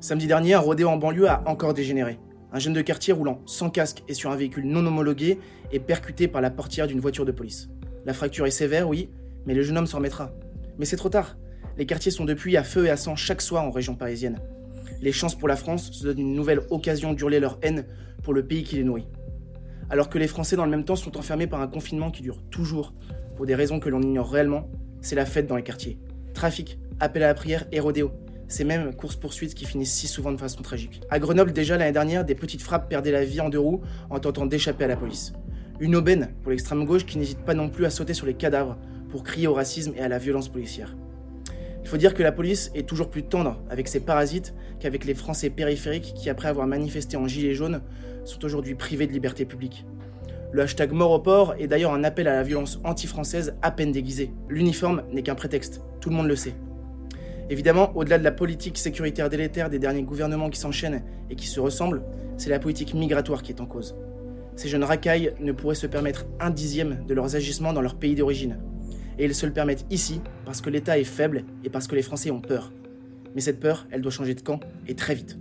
Samedi dernier, un rodéo en banlieue a encore dégénéré. Un jeune de quartier roulant sans casque et sur un véhicule non homologué est percuté par la portière d'une voiture de police. La fracture est sévère, oui, mais le jeune homme s'en remettra. Mais c'est trop tard. Les quartiers sont depuis à feu et à sang chaque soir en région parisienne. Les chances pour la France se donnent une nouvelle occasion d'hurler leur haine pour le pays qui les nourrit. Alors que les Français dans le même temps sont enfermés par un confinement qui dure toujours, pour des raisons que l'on ignore réellement, c'est la fête dans les quartiers. Trafic, appel à la prière et rodéo. Ces mêmes courses-poursuites qui finissent si souvent de façon tragique. À Grenoble, déjà l'année dernière, des petites frappes perdaient la vie en deux roues en tentant d'échapper à la police. Une aubaine pour l'extrême gauche qui n'hésite pas non plus à sauter sur les cadavres pour crier au racisme et à la violence policière. Il faut dire que la police est toujours plus tendre avec ses parasites qu'avec les Français périphériques qui, après avoir manifesté en gilet jaune, sont aujourd'hui privés de liberté publique. Le hashtag mort au port est d'ailleurs un appel à la violence anti-française à peine déguisée. L'uniforme n'est qu'un prétexte, tout le monde le sait. Évidemment, au-delà de la politique sécuritaire délétère des derniers gouvernements qui s'enchaînent et qui se ressemblent, c'est la politique migratoire qui est en cause. Ces jeunes racailles ne pourraient se permettre un dixième de leurs agissements dans leur pays d'origine. Et ils se le permettent ici parce que l'État est faible et parce que les Français ont peur. Mais cette peur, elle doit changer de camp et très vite.